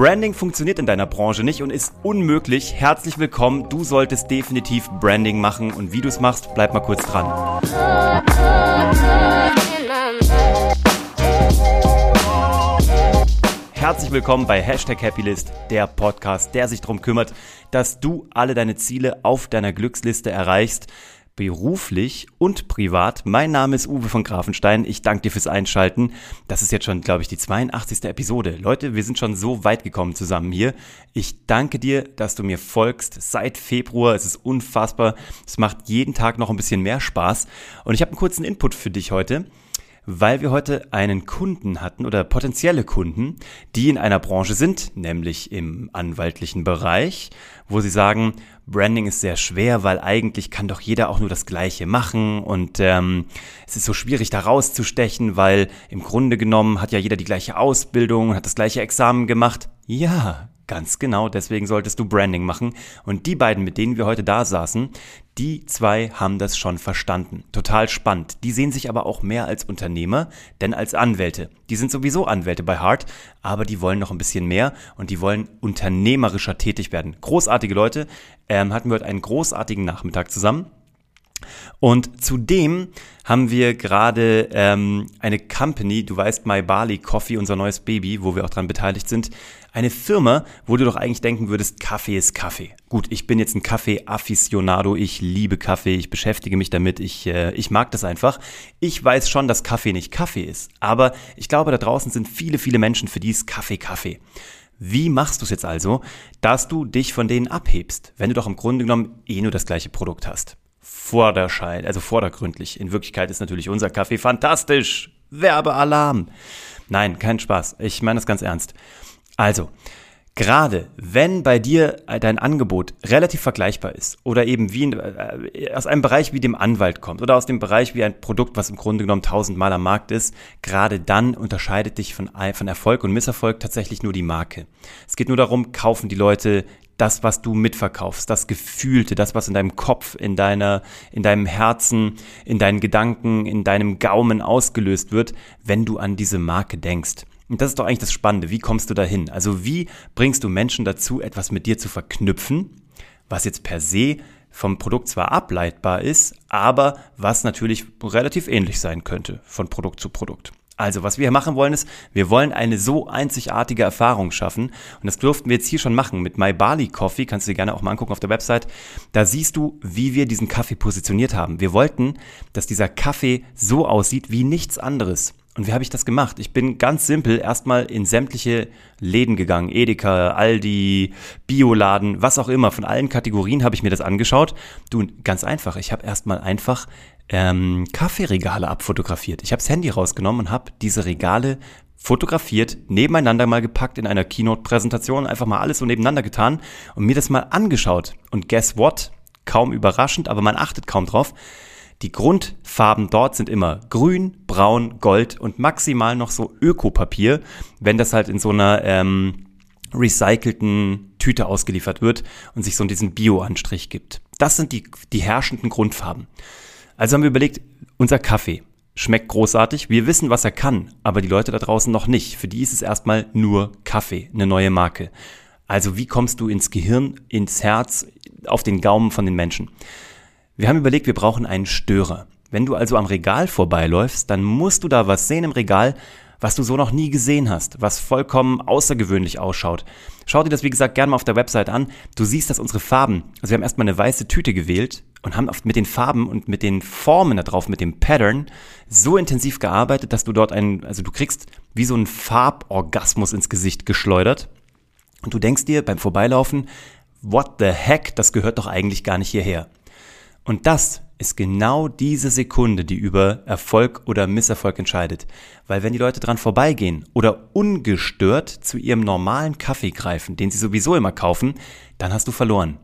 Branding funktioniert in deiner Branche nicht und ist unmöglich. Herzlich willkommen. Du solltest definitiv Branding machen und wie du es machst, bleib mal kurz dran. Herzlich willkommen bei Hashtag Happylist, der Podcast, der sich darum kümmert, dass du alle deine Ziele auf deiner Glücksliste erreichst beruflich und privat. Mein Name ist Uwe von Grafenstein. Ich danke dir fürs Einschalten. Das ist jetzt schon, glaube ich, die 82. Episode. Leute, wir sind schon so weit gekommen zusammen hier. Ich danke dir, dass du mir folgst seit Februar. Es ist unfassbar. Es macht jeden Tag noch ein bisschen mehr Spaß. Und ich habe einen kurzen Input für dich heute weil wir heute einen Kunden hatten oder potenzielle Kunden, die in einer Branche sind, nämlich im anwaltlichen Bereich, wo sie sagen, Branding ist sehr schwer, weil eigentlich kann doch jeder auch nur das Gleiche machen und ähm, es ist so schwierig da rauszustechen, weil im Grunde genommen hat ja jeder die gleiche Ausbildung, hat das gleiche Examen gemacht. Ja, Ganz genau, deswegen solltest du Branding machen. Und die beiden, mit denen wir heute da saßen, die zwei haben das schon verstanden. Total spannend. Die sehen sich aber auch mehr als Unternehmer, denn als Anwälte. Die sind sowieso Anwälte bei Hart, aber die wollen noch ein bisschen mehr und die wollen unternehmerischer tätig werden. Großartige Leute. Ähm, hatten wir heute einen großartigen Nachmittag zusammen. Und zudem haben wir gerade ähm, eine Company, du weißt, My Bali Coffee, unser neues Baby, wo wir auch dran beteiligt sind. Eine Firma, wo du doch eigentlich denken würdest, Kaffee ist Kaffee. Gut, ich bin jetzt ein Kaffee-Afficionado, ich liebe Kaffee, ich beschäftige mich damit, ich, äh, ich mag das einfach. Ich weiß schon, dass Kaffee nicht Kaffee ist, aber ich glaube, da draußen sind viele, viele Menschen, für die ist Kaffee Kaffee. Wie machst du es jetzt also, dass du dich von denen abhebst, wenn du doch im Grunde genommen eh nur das gleiche Produkt hast? Vorderschein, also vordergründlich. In Wirklichkeit ist natürlich unser Kaffee fantastisch. Werbealarm. Nein, kein Spaß. Ich meine das ganz ernst. Also, gerade wenn bei dir dein Angebot relativ vergleichbar ist oder eben wie in, äh, aus einem Bereich wie dem Anwalt kommt oder aus dem Bereich wie ein Produkt, was im Grunde genommen tausendmal am Markt ist, gerade dann unterscheidet dich von, von Erfolg und Misserfolg tatsächlich nur die Marke. Es geht nur darum, kaufen die Leute das, was du mitverkaufst, das Gefühlte, das, was in deinem Kopf, in deiner, in deinem Herzen, in deinen Gedanken, in deinem Gaumen ausgelöst wird, wenn du an diese Marke denkst. Und das ist doch eigentlich das Spannende. Wie kommst du dahin? Also wie bringst du Menschen dazu, etwas mit dir zu verknüpfen, was jetzt per se vom Produkt zwar ableitbar ist, aber was natürlich relativ ähnlich sein könnte von Produkt zu Produkt. Also, was wir hier machen wollen, ist, wir wollen eine so einzigartige Erfahrung schaffen. Und das durften wir jetzt hier schon machen mit My Bali Coffee. Kannst du dir gerne auch mal angucken auf der Website. Da siehst du, wie wir diesen Kaffee positioniert haben. Wir wollten, dass dieser Kaffee so aussieht wie nichts anderes. Und wie habe ich das gemacht? Ich bin ganz simpel erstmal in sämtliche Läden gegangen. Edeka, Aldi, Bioladen, was auch immer. Von allen Kategorien habe ich mir das angeschaut. Du, ganz einfach. Ich habe erstmal einfach ähm, Kaffeeregale abfotografiert. Ich habe das Handy rausgenommen und habe diese Regale fotografiert, nebeneinander mal gepackt in einer Keynote-Präsentation, einfach mal alles so nebeneinander getan und mir das mal angeschaut. Und guess what? Kaum überraschend, aber man achtet kaum drauf. Die Grundfarben dort sind immer grün, braun, gold und maximal noch so Ökopapier, wenn das halt in so einer ähm, recycelten Tüte ausgeliefert wird und sich so diesen Bio-Anstrich gibt. Das sind die, die herrschenden Grundfarben. Also haben wir überlegt, unser Kaffee schmeckt großartig. Wir wissen, was er kann, aber die Leute da draußen noch nicht. Für die ist es erstmal nur Kaffee, eine neue Marke. Also wie kommst du ins Gehirn, ins Herz, auf den Gaumen von den Menschen? Wir haben überlegt, wir brauchen einen Störer. Wenn du also am Regal vorbeiläufst, dann musst du da was sehen im Regal, was du so noch nie gesehen hast, was vollkommen außergewöhnlich ausschaut. Schau dir das, wie gesagt, gerne mal auf der Website an. Du siehst, dass unsere Farben, also wir haben erstmal eine weiße Tüte gewählt und haben mit den Farben und mit den Formen da drauf, mit dem Pattern, so intensiv gearbeitet, dass du dort einen, also du kriegst wie so einen Farborgasmus ins Gesicht geschleudert. Und du denkst dir beim Vorbeilaufen, what the heck, das gehört doch eigentlich gar nicht hierher. Und das ist genau diese Sekunde, die über Erfolg oder Misserfolg entscheidet. Weil wenn die Leute dran vorbeigehen oder ungestört zu ihrem normalen Kaffee greifen, den sie sowieso immer kaufen, dann hast du verloren.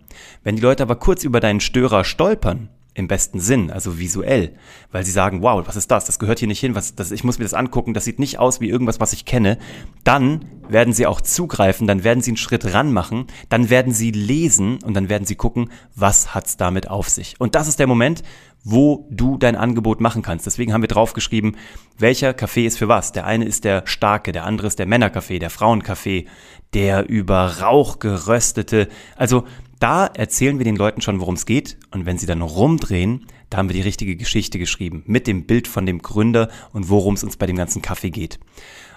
Wenn die Leute aber kurz über deinen Störer stolpern, im besten Sinn, also visuell, weil sie sagen, wow, was ist das? Das gehört hier nicht hin, was, das, ich muss mir das angucken, das sieht nicht aus wie irgendwas, was ich kenne. Dann werden sie auch zugreifen, dann werden sie einen Schritt ran machen, dann werden sie lesen und dann werden sie gucken, was hat's damit auf sich. Und das ist der Moment, wo du dein Angebot machen kannst. Deswegen haben wir draufgeschrieben, welcher Kaffee ist für was. Der eine ist der starke, der andere ist der Männerkaffee, der Frauenkaffee, der über Rauch geröstete. Also da erzählen wir den Leuten schon, worum es geht. Und wenn sie dann rumdrehen, da haben wir die richtige Geschichte geschrieben. Mit dem Bild von dem Gründer und worum es uns bei dem ganzen Kaffee geht.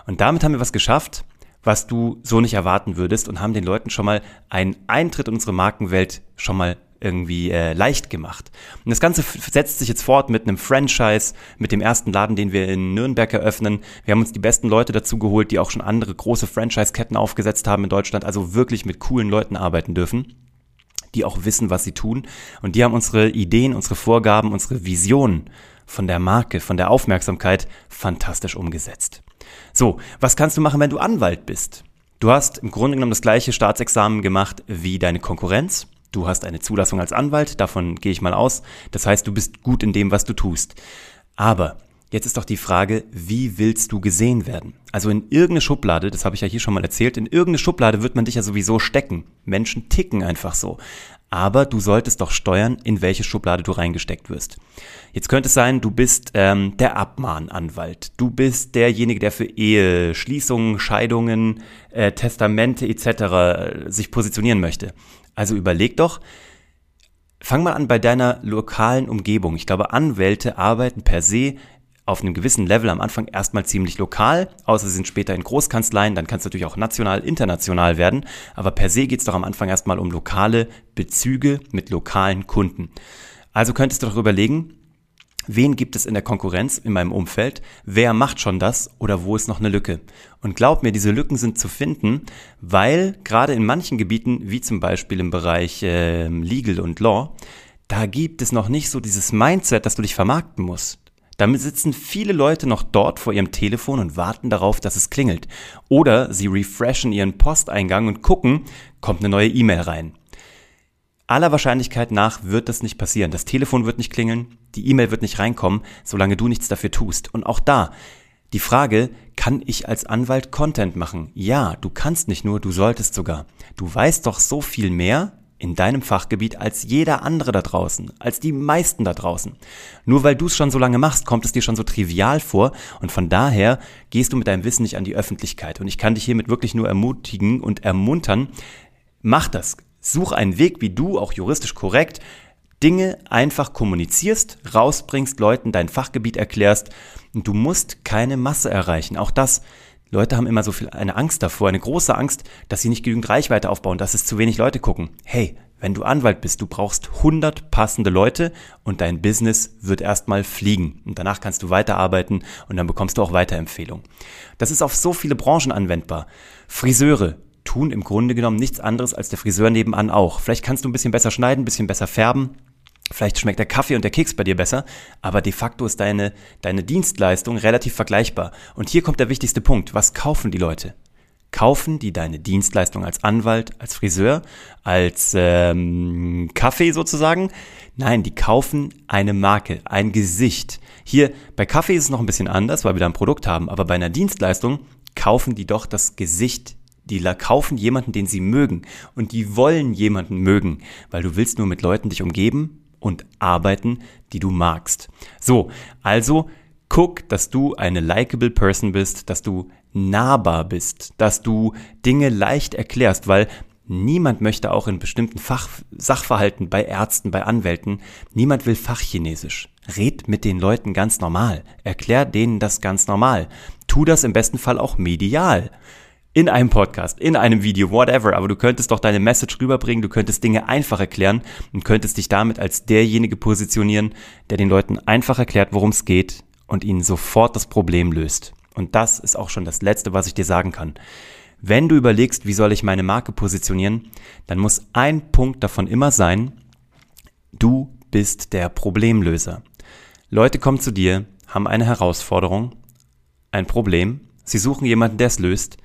Und damit haben wir was geschafft, was du so nicht erwarten würdest und haben den Leuten schon mal einen Eintritt in unsere Markenwelt schon mal irgendwie äh, leicht gemacht. Und das Ganze setzt sich jetzt fort mit einem Franchise, mit dem ersten Laden, den wir in Nürnberg eröffnen. Wir haben uns die besten Leute dazu geholt, die auch schon andere große Franchise-Ketten aufgesetzt haben in Deutschland, also wirklich mit coolen Leuten arbeiten dürfen die auch wissen, was sie tun. Und die haben unsere Ideen, unsere Vorgaben, unsere Visionen von der Marke, von der Aufmerksamkeit fantastisch umgesetzt. So, was kannst du machen, wenn du Anwalt bist? Du hast im Grunde genommen das gleiche Staatsexamen gemacht wie deine Konkurrenz. Du hast eine Zulassung als Anwalt, davon gehe ich mal aus. Das heißt, du bist gut in dem, was du tust. Aber Jetzt ist doch die Frage, wie willst du gesehen werden? Also in irgendeine Schublade, das habe ich ja hier schon mal erzählt, in irgendeine Schublade wird man dich ja sowieso stecken. Menschen ticken einfach so. Aber du solltest doch steuern, in welche Schublade du reingesteckt wirst. Jetzt könnte es sein, du bist ähm, der Abmahnanwalt. Du bist derjenige, der für Ehe, Schließungen, Scheidungen, äh, Testamente etc. Äh, sich positionieren möchte. Also überleg doch, Fang mal an bei deiner lokalen Umgebung. Ich glaube, Anwälte arbeiten per se auf einem gewissen Level am Anfang erstmal ziemlich lokal, außer sie sind später in Großkanzleien, dann kann es natürlich auch national, international werden, aber per se geht es doch am Anfang erstmal um lokale Bezüge mit lokalen Kunden. Also könntest du doch überlegen, wen gibt es in der Konkurrenz in meinem Umfeld, wer macht schon das oder wo ist noch eine Lücke. Und glaub mir, diese Lücken sind zu finden, weil gerade in manchen Gebieten, wie zum Beispiel im Bereich äh, Legal und Law, da gibt es noch nicht so dieses Mindset, dass du dich vermarkten musst. Damit sitzen viele Leute noch dort vor ihrem Telefon und warten darauf, dass es klingelt. Oder sie refreshen ihren Posteingang und gucken, kommt eine neue E-Mail rein. Aller Wahrscheinlichkeit nach wird das nicht passieren. Das Telefon wird nicht klingeln, die E-Mail wird nicht reinkommen, solange du nichts dafür tust. Und auch da, die Frage, kann ich als Anwalt Content machen? Ja, du kannst nicht nur, du solltest sogar. Du weißt doch so viel mehr in deinem Fachgebiet als jeder andere da draußen, als die meisten da draußen. Nur weil du es schon so lange machst, kommt es dir schon so trivial vor und von daher gehst du mit deinem Wissen nicht an die Öffentlichkeit. Und ich kann dich hiermit wirklich nur ermutigen und ermuntern, mach das. Such einen Weg, wie du, auch juristisch korrekt, Dinge einfach kommunizierst, rausbringst, Leuten dein Fachgebiet erklärst und du musst keine Masse erreichen. Auch das Leute haben immer so viel eine Angst davor, eine große Angst, dass sie nicht genügend Reichweite aufbauen, dass es zu wenig Leute gucken. Hey, wenn du Anwalt bist, du brauchst 100 passende Leute und dein Business wird erstmal fliegen. Und danach kannst du weiterarbeiten und dann bekommst du auch Weiterempfehlungen. Das ist auf so viele Branchen anwendbar. Friseure tun im Grunde genommen nichts anderes als der Friseur nebenan auch. Vielleicht kannst du ein bisschen besser schneiden, ein bisschen besser färben, Vielleicht schmeckt der Kaffee und der Keks bei dir besser, aber de facto ist deine, deine Dienstleistung relativ vergleichbar. Und hier kommt der wichtigste Punkt. Was kaufen die Leute? Kaufen die deine Dienstleistung als Anwalt, als Friseur, als ähm, Kaffee sozusagen? Nein, die kaufen eine Marke, ein Gesicht. Hier bei Kaffee ist es noch ein bisschen anders, weil wir da ein Produkt haben, aber bei einer Dienstleistung kaufen die doch das Gesicht die kaufen jemanden, den sie mögen. Und die wollen jemanden mögen, weil du willst nur mit Leuten dich umgeben, und arbeiten, die du magst. So, also guck, dass du eine likable Person bist, dass du nahbar bist, dass du Dinge leicht erklärst, weil niemand möchte auch in bestimmten Fach Sachverhalten bei Ärzten, bei Anwälten, niemand will Fachchinesisch. Red mit den Leuten ganz normal. Erklär denen das ganz normal. Tu das im besten Fall auch medial in einem Podcast, in einem Video, whatever, aber du könntest doch deine Message rüberbringen, du könntest Dinge einfach erklären und könntest dich damit als derjenige positionieren, der den Leuten einfach erklärt, worum es geht und ihnen sofort das Problem löst. Und das ist auch schon das Letzte, was ich dir sagen kann. Wenn du überlegst, wie soll ich meine Marke positionieren, dann muss ein Punkt davon immer sein, du bist der Problemlöser. Leute kommen zu dir, haben eine Herausforderung, ein Problem, sie suchen jemanden, der es löst,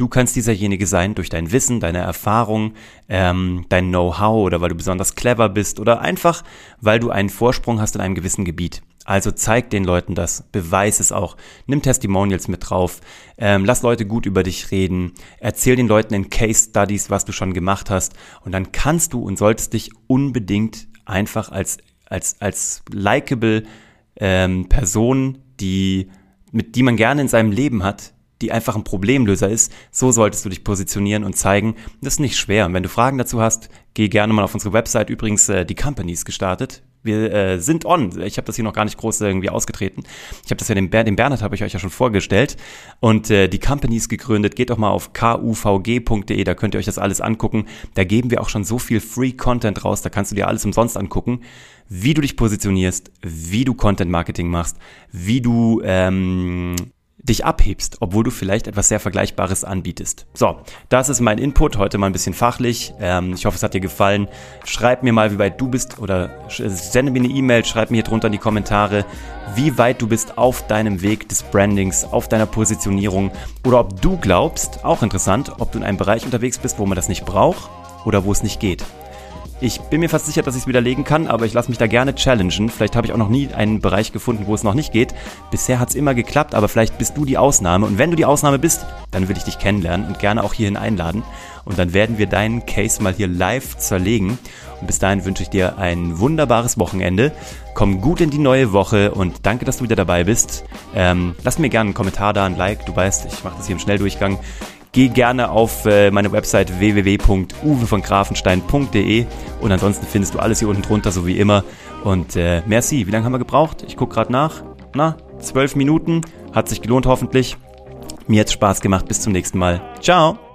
Du kannst dieserjenige sein durch dein Wissen, deine Erfahrung, ähm, dein Know-how oder weil du besonders clever bist oder einfach, weil du einen Vorsprung hast in einem gewissen Gebiet. Also zeig den Leuten das, beweis es auch, nimm Testimonials mit drauf, ähm, lass Leute gut über dich reden, erzähl den Leuten in Case Studies, was du schon gemacht hast. Und dann kannst du und solltest dich unbedingt einfach als als als likable ähm, Person, die mit die man gerne in seinem Leben hat, die einfach ein Problemlöser ist, so solltest du dich positionieren und zeigen. Das ist nicht schwer. Und wenn du Fragen dazu hast, geh gerne mal auf unsere Website. Übrigens, äh, die Company ist gestartet. Wir äh, sind on. Ich habe das hier noch gar nicht groß irgendwie ausgetreten. Ich habe das ja dem, Ber dem Bernhard habe ich euch ja schon vorgestellt. Und äh, die Company ist gegründet. Geht doch mal auf kuvg.de, da könnt ihr euch das alles angucken. Da geben wir auch schon so viel Free Content raus. Da kannst du dir alles umsonst angucken, wie du dich positionierst, wie du Content Marketing machst, wie du ähm, dich abhebst, obwohl du vielleicht etwas sehr Vergleichbares anbietest. So, das ist mein Input, heute mal ein bisschen fachlich. Ähm, ich hoffe, es hat dir gefallen. Schreib mir mal, wie weit du bist oder sende mir eine E-Mail, schreib mir hier drunter in die Kommentare, wie weit du bist auf deinem Weg des Brandings, auf deiner Positionierung oder ob du glaubst, auch interessant, ob du in einem Bereich unterwegs bist, wo man das nicht braucht oder wo es nicht geht. Ich bin mir fast sicher, dass ich es widerlegen kann, aber ich lasse mich da gerne challengen. Vielleicht habe ich auch noch nie einen Bereich gefunden, wo es noch nicht geht. Bisher hat es immer geklappt, aber vielleicht bist du die Ausnahme. Und wenn du die Ausnahme bist, dann will ich dich kennenlernen und gerne auch hierhin einladen. Und dann werden wir deinen Case mal hier live zerlegen. Und bis dahin wünsche ich dir ein wunderbares Wochenende. Komm gut in die neue Woche und danke, dass du wieder dabei bist. Ähm, lass mir gerne einen Kommentar da, ein Like. Du weißt, ich mache das hier im Schnelldurchgang. Geh gerne auf äh, meine Website www.uwevongrafenstein.de und ansonsten findest du alles hier unten drunter, so wie immer. Und äh, merci, wie lange haben wir gebraucht? Ich gucke gerade nach. Na, zwölf Minuten. Hat sich gelohnt hoffentlich. Mir hat's Spaß gemacht. Bis zum nächsten Mal. Ciao.